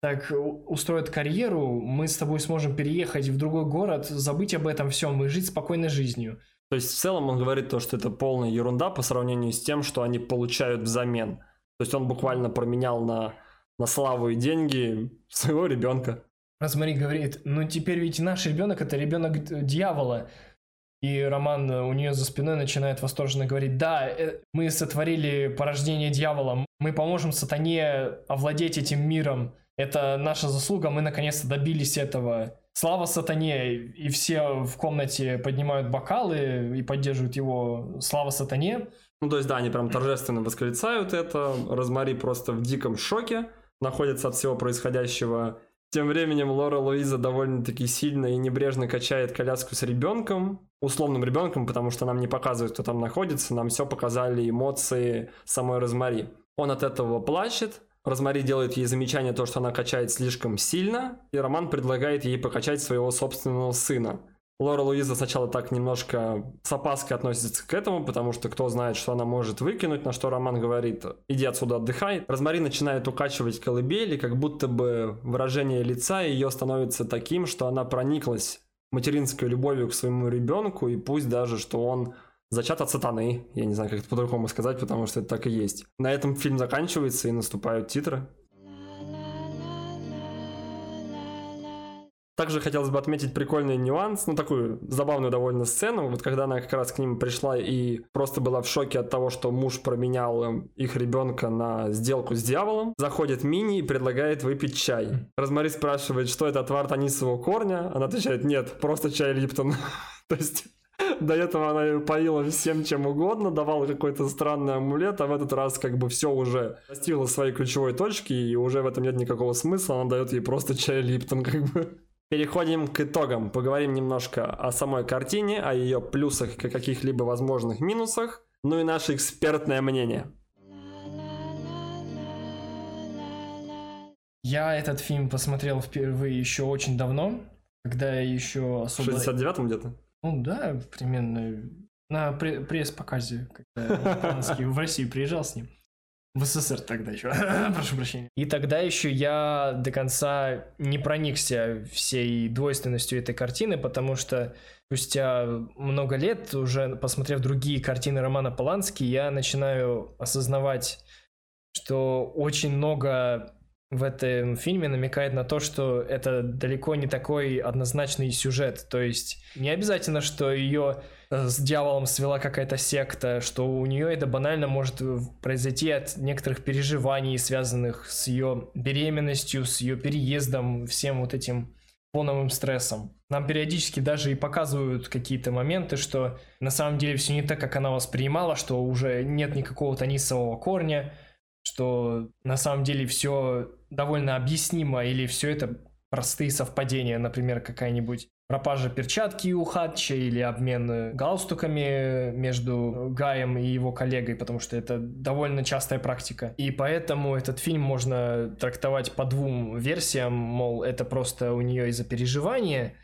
так устроят карьеру, мы с тобой сможем переехать в другой город, забыть об этом всем и жить спокойной жизнью. То есть в целом он говорит то, что это полная ерунда по сравнению с тем, что они получают взамен. То есть он буквально променял на, на славу и деньги своего ребенка. Розмари говорит, ну теперь ведь наш ребенок это ребенок дьявола. И Роман у нее за спиной начинает восторженно говорить, да, э, мы сотворили порождение дьявола, мы поможем сатане овладеть этим миром. Это наша заслуга, мы наконец-то добились этого. Слава сатане! И все в комнате поднимают бокалы и поддерживают его «Слава сатане!». Ну, то есть, да, они прям торжественно восклицают это. Розмари просто в диком шоке находится от всего происходящего. Тем временем Лора Луиза довольно-таки сильно и небрежно качает коляску с ребенком, условным ребенком, потому что нам не показывают, кто там находится, нам все показали эмоции самой Розмари. Он от этого плачет, Розмари делает ей замечание то, что она качает слишком сильно, и Роман предлагает ей покачать своего собственного сына. Лора Луиза сначала так немножко с опаской относится к этому, потому что кто знает, что она может выкинуть, на что Роман говорит, иди отсюда отдыхай. Розмари начинает укачивать колыбели, как будто бы выражение лица ее становится таким, что она прониклась материнской любовью к своему ребенку, и пусть даже, что он зачат от сатаны. Я не знаю, как это по-другому сказать, потому что это так и есть. На этом фильм заканчивается и наступают титры. Также хотелось бы отметить прикольный нюанс, ну такую забавную довольно сцену, вот когда она как раз к ним пришла и просто была в шоке от того, что муж променял эм, их ребенка на сделку с дьяволом, заходит Мини и предлагает выпить чай. Розмари спрашивает, что это отвар танисового корня, она отвечает, нет, просто чай Липтон. То есть до этого она ее поила всем чем угодно, давала какой-то странный амулет, а в этот раз как бы все уже достигла своей ключевой точки, и уже в этом нет никакого смысла, она дает ей просто чай Липтон как бы. Переходим к итогам. Поговорим немножко о самой картине, о ее плюсах и каких-либо возможных минусах, ну и наше экспертное мнение. Я этот фильм посмотрел впервые еще очень давно, когда я еще особо... В 69-м где-то? Ну да, примерно на пресс-показе, когда в Россию приезжал с ним. В СССР тогда еще, прошу прощения. И тогда еще я до конца не проникся всей двойственностью этой картины, потому что спустя много лет, уже посмотрев другие картины Романа Полански, я начинаю осознавать, что очень много в этом фильме намекает на то, что это далеко не такой однозначный сюжет. То есть не обязательно, что ее э, с дьяволом свела какая-то секта, что у нее это банально может произойти от некоторых переживаний, связанных с ее беременностью, с ее переездом, всем вот этим фоновым стрессом. Нам периодически даже и показывают какие-то моменты, что на самом деле все не так, как она воспринимала, что уже нет никакого тонисового корня, что на самом деле все довольно объяснимо или все это простые совпадения, например, какая-нибудь пропажа перчатки у Хатча или обмен галстуками между Гаем и его коллегой, потому что это довольно частая практика. И поэтому этот фильм можно трактовать по двум версиям, мол, это просто у нее из-за переживания,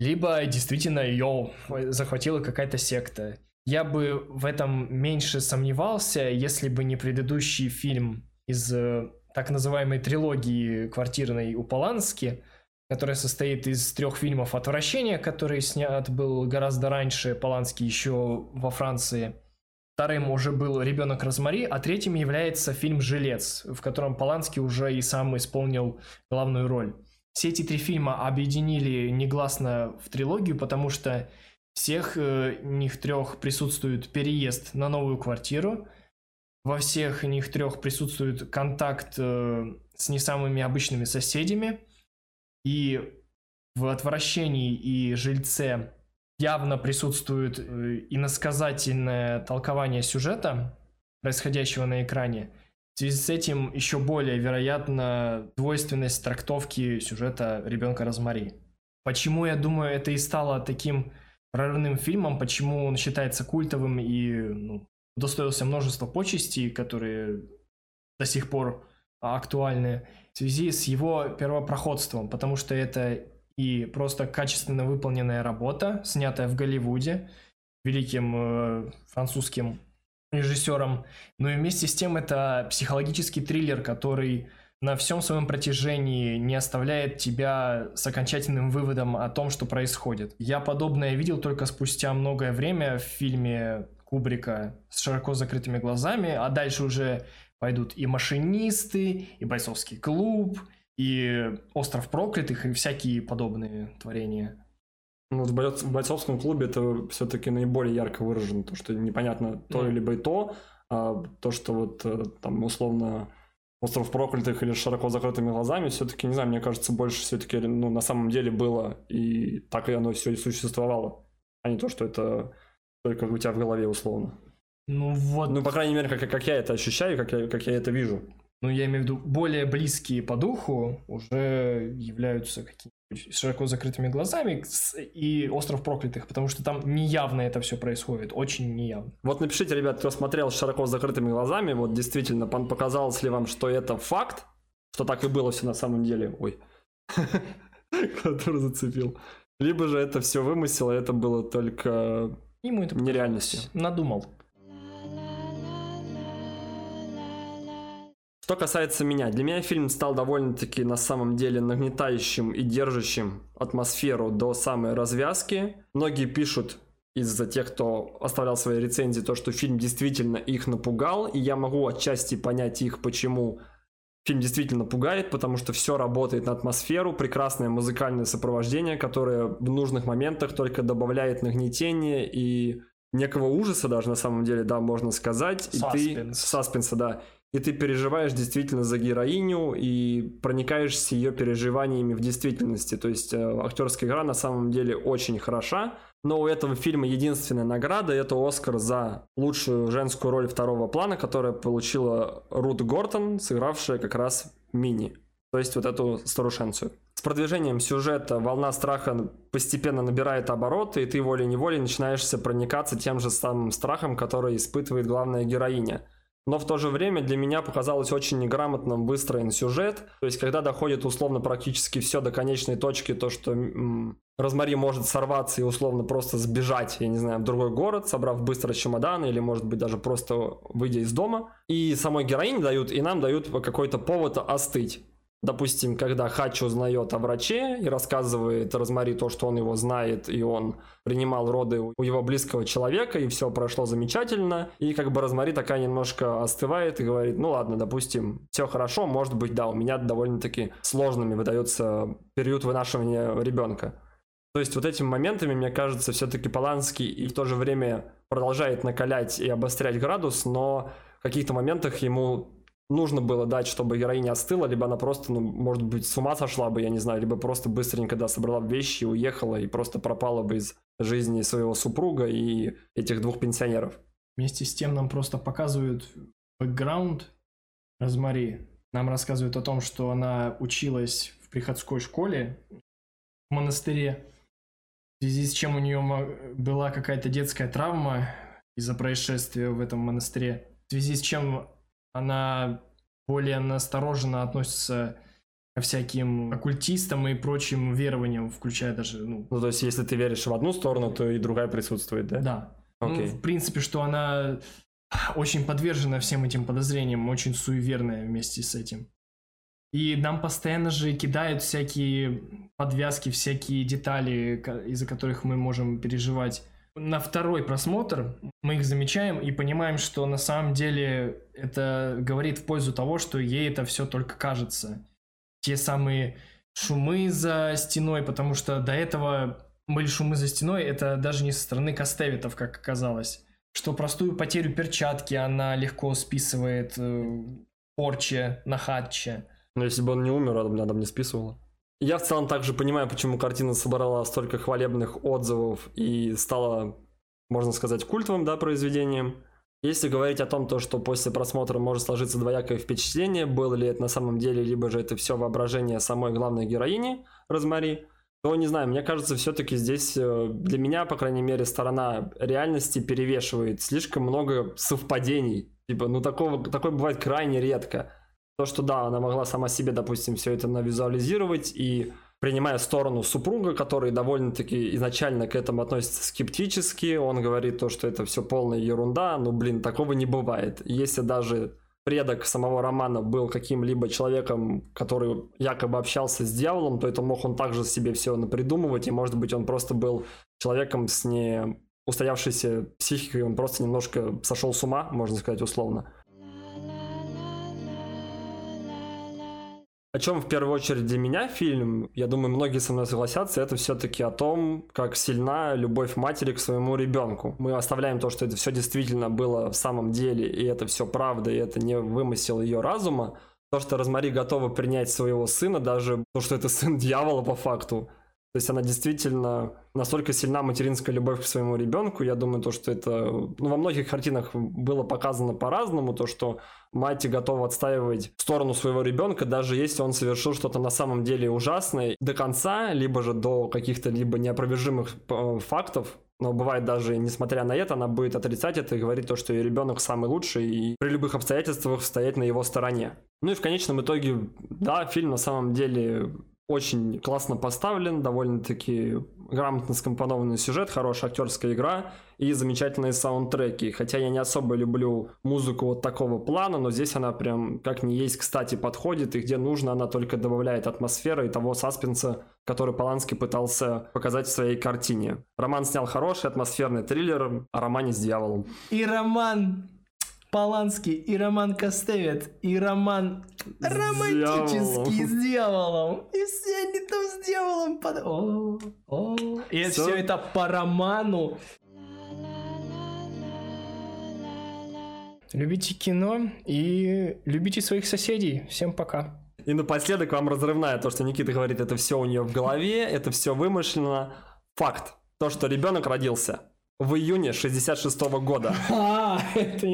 либо действительно ее захватила какая-то секта. Я бы в этом меньше сомневался, если бы не предыдущий фильм из э, так называемой трилогии квартирной у Полански, которая состоит из трех фильмов «Отвращение», который снят был гораздо раньше, Поланский еще во Франции. Вторым уже был «Ребенок Розмари», а третьим является фильм «Жилец», в котором Поланский уже и сам исполнил главную роль. Все эти три фильма объединили негласно в трилогию, потому что всех э, них трех присутствует переезд на новую квартиру, во всех них трех присутствует контакт э, с не самыми обычными соседями, и в отвращении и жильце явно присутствует э, иносказательное толкование сюжета, происходящего на экране. В связи с этим еще более вероятно двойственность трактовки сюжета ребенка Розмари. Почему, я думаю, это и стало таким прорывным фильмом, почему он считается культовым и ну, удостоился множества почестей, которые до сих пор актуальны в связи с его первопроходством, потому что это и просто качественно выполненная работа, снятая в Голливуде великим э, французским режиссером, но и вместе с тем это психологический триллер, который на всем своем протяжении не оставляет тебя с окончательным выводом о том, что происходит. Я подобное видел только спустя многое время в фильме Кубрика с широко закрытыми глазами, а дальше уже пойдут и машинисты, и бойцовский клуб, и остров проклятых, и всякие подобные творения. Ну, в бойцовском клубе это все-таки наиболее ярко выражено, то, что непонятно то mm. либо и то, а то, что вот э, там условно остров проклятых или широко закрытыми глазами, все-таки, не знаю, мне кажется, больше все-таки, ну, на самом деле было, и так и оно все и существовало, а не то, что это только у тебя в голове условно. Ну вот. Ну, по крайней мере, как, как я это ощущаю, как я, как я это вижу. Ну, я имею в виду, более близкие по духу уже являются какими-нибудь широко закрытыми глазами и Остров Проклятых, потому что там неявно это все происходит, очень неявно. Вот напишите, ребят, кто смотрел с широко закрытыми глазами, вот действительно, показалось ли вам, что это факт, что так и было все на самом деле? Ой, который зацепил. Либо же это все вымысел, и это было только Ему это нереальностью. Надумал. Что касается меня, для меня фильм стал довольно-таки на самом деле нагнетающим и держащим атмосферу до самой развязки. Многие пишут из-за тех, кто оставлял свои рецензии, то, что фильм действительно их напугал, и я могу отчасти понять их, почему фильм действительно пугает, потому что все работает на атмосферу, прекрасное музыкальное сопровождение, которое в нужных моментах только добавляет нагнетение и некого ужаса даже на самом деле, да, можно сказать. И ты... Саспенса, да и ты переживаешь действительно за героиню и проникаешься ее переживаниями в действительности. То есть э, актерская игра на самом деле очень хороша, но у этого фильма единственная награда – это Оскар за лучшую женскую роль второго плана, которая получила Рут Гортон, сыгравшая как раз Мини, то есть вот эту старушенцию. С продвижением сюжета волна страха постепенно набирает обороты, и ты волей-неволей начинаешься проникаться тем же самым страхом, который испытывает главная героиня – но в то же время для меня показалось очень неграмотным выстроен сюжет. То есть, когда доходит условно практически все до конечной точки, то, что м- Розмари может сорваться и условно просто сбежать, я не знаю, в другой город, собрав быстро чемоданы, или, может быть, даже просто выйдя из дома. И самой героине дают, и нам дают какой-то повод остыть. Допустим, когда Хач узнает о враче и рассказывает Розмари то, что он его знает, и он принимал роды у его близкого человека, и все прошло замечательно, и как бы Розмари такая немножко остывает и говорит, ну ладно, допустим, все хорошо, может быть, да, у меня довольно-таки сложными выдается период вынашивания ребенка. То есть вот этими моментами, мне кажется, все-таки Поланский и в то же время продолжает накалять и обострять градус, но в каких-то моментах ему нужно было дать, чтобы героиня остыла, либо она просто, ну, может быть, с ума сошла бы, я не знаю, либо просто быстренько, да, собрала вещи, уехала и просто пропала бы из жизни своего супруга и этих двух пенсионеров. Вместе с тем нам просто показывают бэкграунд Розмари. Нам рассказывают о том, что она училась в приходской школе в монастыре, в связи с чем у нее была какая-то детская травма из-за происшествия в этом монастыре, в связи с чем она более настороженно относится ко всяким оккультистам и прочим верованиям, включая даже, ну... Ну, то есть, если ты веришь в одну сторону, то и другая присутствует, да? Да. Okay. Ну, в принципе, что она очень подвержена всем этим подозрениям, очень суеверная вместе с этим. И нам постоянно же кидают всякие подвязки, всякие детали, из-за которых мы можем переживать. На второй просмотр мы их замечаем и понимаем, что на самом деле это говорит в пользу того, что ей это все только кажется. Те самые шумы за стеной, потому что до этого были шумы за стеной, это даже не со стороны Кастевитов, как оказалось. Что простую потерю перчатки она легко списывает э, порче на хатче. Но если бы он не умер, она бы не списывала. Я в целом также понимаю, почему картина собрала столько хвалебных отзывов и стала, можно сказать, культовым да, произведением. Если говорить о том, то, что после просмотра может сложиться двоякое впечатление, было ли это на самом деле, либо же это все воображение самой главной героини Розмари, то не знаю, мне кажется, все-таки здесь э, для меня, по крайней мере, сторона реальности перевешивает слишком много совпадений. Типа, ну такого, такое бывает крайне редко. То, что да, она могла сама себе, допустим, все это навизуализировать и принимая сторону супруга, который довольно-таки изначально к этому относится скептически, он говорит то, что это все полная ерунда, ну блин, такого не бывает. Если даже предок самого Романа был каким-либо человеком, который якобы общался с дьяволом, то это мог он также себе все напридумывать, и может быть он просто был человеком с не устоявшейся психикой, он просто немножко сошел с ума, можно сказать условно. О чем в первую очередь для меня фильм, я думаю, многие со мной согласятся, это все-таки о том, как сильна любовь матери к своему ребенку. Мы оставляем то, что это все действительно было в самом деле, и это все правда, и это не вымысел ее разума. То, что Розмари готова принять своего сына, даже то, что это сын дьявола по факту, то есть она действительно настолько сильна материнская любовь к своему ребенку. Я думаю, то, что это ну, во многих картинах было показано по-разному, то, что мать готова отстаивать сторону своего ребенка, даже если он совершил что-то на самом деле ужасное до конца, либо же до каких-то либо неопровержимых э, фактов, но бывает даже, несмотря на это, она будет отрицать это и говорить то, что ее ребенок самый лучший, и при любых обстоятельствах стоять на его стороне. Ну и в конечном итоге, да, фильм на самом деле очень классно поставлен, довольно-таки грамотно скомпонованный сюжет, хорошая актерская игра и замечательные саундтреки. Хотя я не особо люблю музыку вот такого плана, но здесь она прям как не есть кстати подходит, и где нужно, она только добавляет атмосферы и того саспенса, который Поланский пытался показать в своей картине. Роман снял хороший атмосферный триллер о романе с дьяволом. И роман Поланский, и Роман Костевец, и Роман с романтический дьяволом. с дьяволом. И все они там с дьяволом под... О, о. И все, все это по роману. Любите кино и любите своих соседей. Всем пока. И напоследок вам разрывная то, что Никита говорит, это все у нее в голове, это все вымышленно. Факт. То, что ребенок родился в июне 66 -го года. А, это...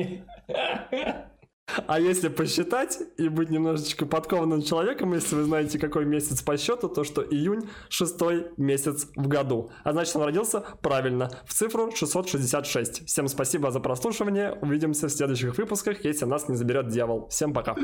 А если посчитать и быть немножечко подкованным человеком, если вы знаете, какой месяц по счету, то что июнь шестой месяц в году. А значит, он родился правильно, в цифру 666. Всем спасибо за прослушивание. Увидимся в следующих выпусках, если нас не заберет дьявол. Всем пока.